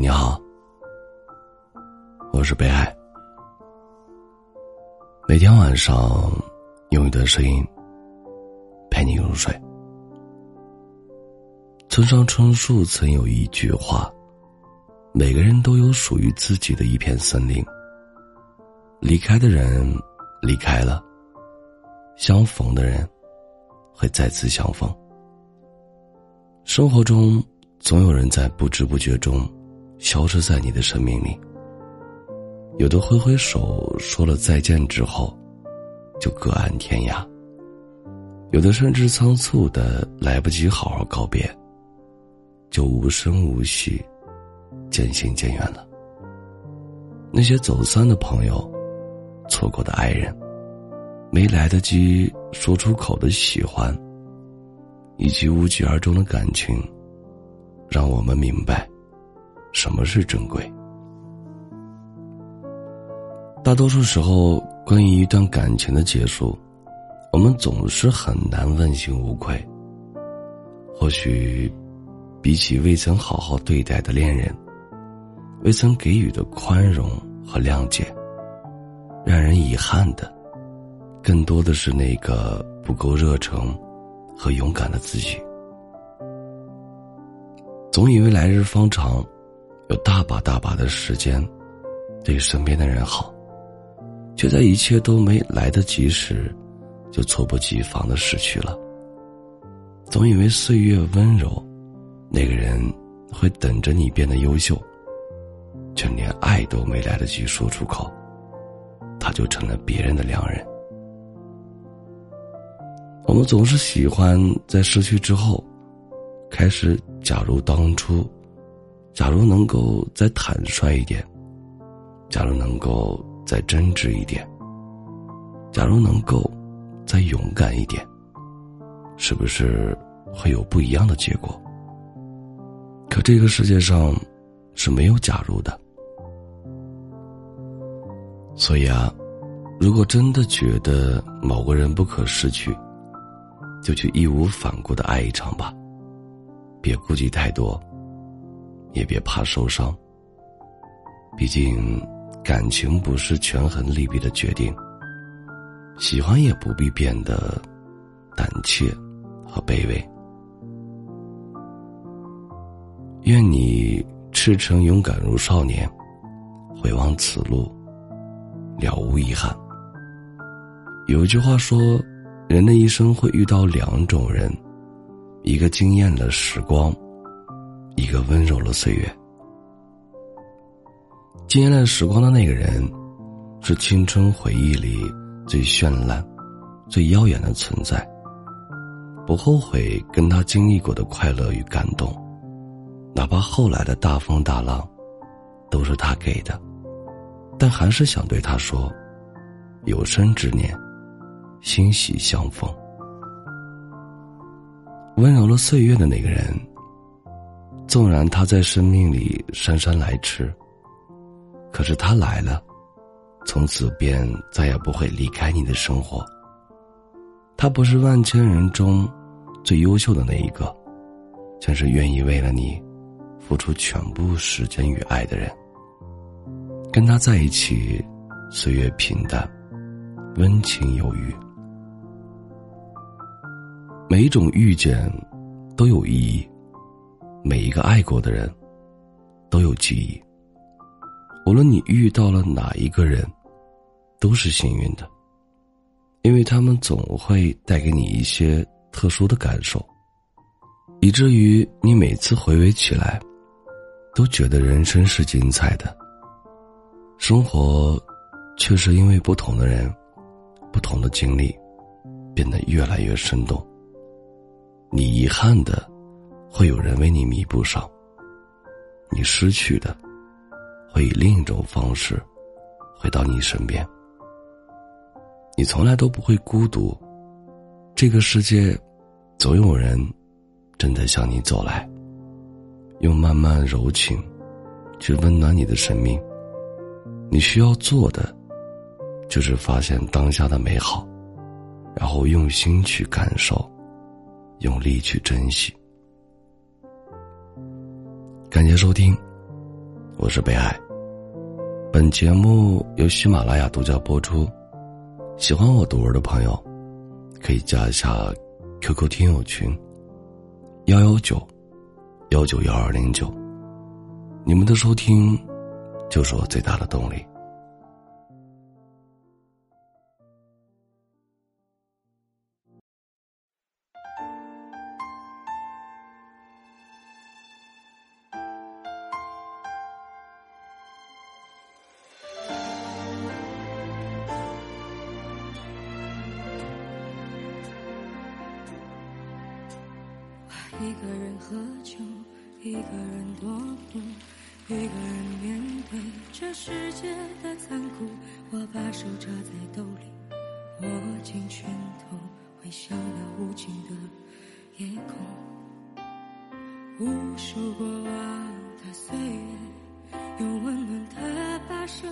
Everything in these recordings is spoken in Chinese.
你好，我是北海。每天晚上用一段声音陪你入睡。村上春树曾有一句话：“每个人都有属于自己的一片森林。”离开的人离开了，相逢的人会再次相逢。生活中总有人在不知不觉中。消失在你的生命里。有的挥挥手说了再见之后，就各安天涯；有的甚至仓促的来不及好好告别，就无声无息，渐行渐远了。那些走散的朋友，错过的爱人，没来得及说出口的喜欢，以及无疾而终的感情，让我们明白。什么是珍贵？大多数时候，关于一段感情的结束，我们总是很难问心无愧。或许，比起未曾好好对待的恋人，未曾给予的宽容和谅解，让人遗憾的，更多的是那个不够热诚和勇敢的自己。总以为来日方长。有大把大把的时间，对身边的人好，却在一切都没来得及时，就猝不及防的失去了。总以为岁月温柔，那个人会等着你变得优秀，却连爱都没来得及说出口，他就成了别人的良人。我们总是喜欢在失去之后，开始假如当初。假如能够再坦率一点，假如能够再真挚一点，假如能够再勇敢一点，是不是会有不一样的结果？可这个世界上是没有假如的，所以啊，如果真的觉得某个人不可失去，就去义无反顾的爱一场吧，别顾忌太多。也别怕受伤。毕竟，感情不是权衡利弊的决定。喜欢也不必变得胆怯和卑微。愿你赤诚勇敢如少年，回望此路，了无遗憾。有一句话说，人的一生会遇到两种人，一个惊艳了时光。一个温柔了岁月，惊艳了时光的那个人，是青春回忆里最绚烂、最耀眼的存在。不后悔跟他经历过的快乐与感动，哪怕后来的大风大浪，都是他给的，但还是想对他说：有生之年，欣喜相逢。温柔了岁月的那个人。纵然他在生命里姗姗来迟，可是他来了，从此便再也不会离开你的生活。他不是万千人中最优秀的那一个，却是愿意为了你付出全部时间与爱的人。跟他在一起，岁月平淡，温情有余。每一种遇见，都有意义。每一个爱过的人，都有记忆。无论你遇到了哪一个人，都是幸运的，因为他们总会带给你一些特殊的感受，以至于你每次回味起来，都觉得人生是精彩的。生活，确实因为不同的人，不同的经历，变得越来越生动。你遗憾的。会有人为你弥补上。你失去的，会以另一种方式回到你身边。你从来都不会孤独，这个世界总有人正在向你走来，用慢慢柔情去温暖你的生命。你需要做的，就是发现当下的美好，然后用心去感受，用力去珍惜。感谢收听，我是北爱。本节目由喜马拉雅独家播出。喜欢我读文的朋友，可以加一下 QQ 听友群：幺幺九幺九幺二零九。你们的收听，就是我最大的动力。一个人喝酒，一个人踱步，一个人面对这世界的残酷。我把手插在兜里，握紧拳头，回想那无尽的夜空。无数过往的岁月，有温暖的跋涉，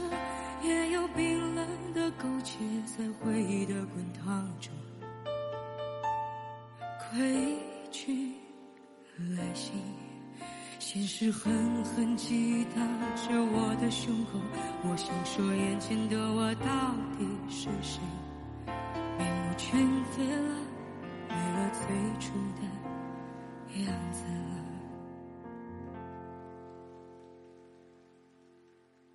也有冰冷的苟且，在回忆的滚烫中归去。来信，现实狠狠击打着我的胸口。我想说，眼前的我到底是谁？面目全非了，没了最初的样子了。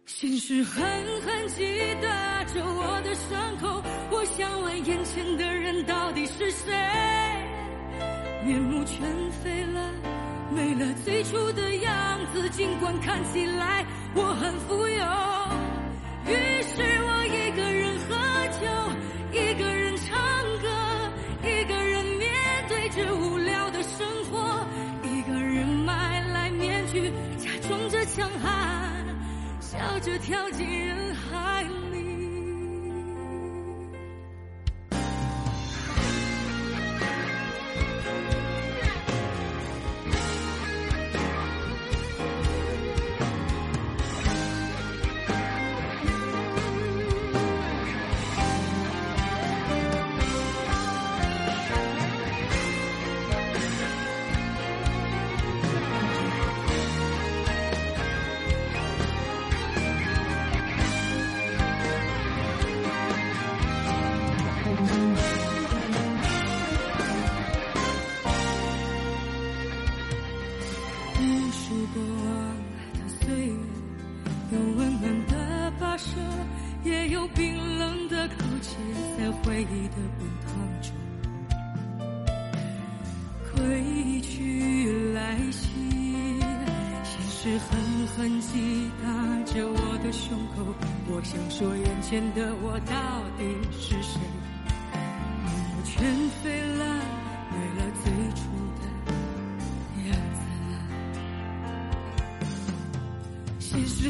现实狠狠击打着我的伤口。我想问，眼前的人到底是谁？面目全非了，没了最初的样子。尽管看起来我很富有，于是我一个人喝酒，一个人唱歌，一个人面对着无聊的生活，一个人买来面具，假装着强悍，笑着跳进人回忆的滚烫中，归去来兮，现实狠狠击打着我的胸口。我想说，眼前的我到底是谁？面目全非了，没了最初的样子。现实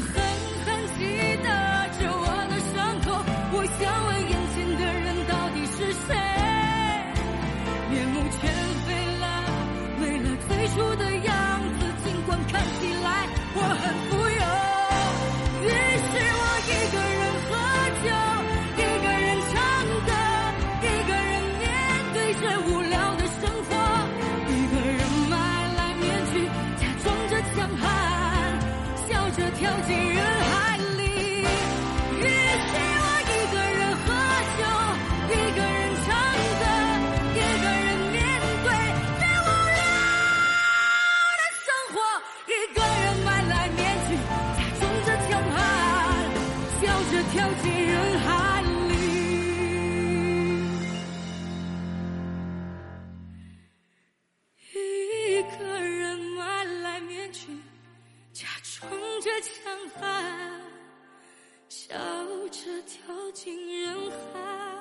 这强悍，笑着跳进人海。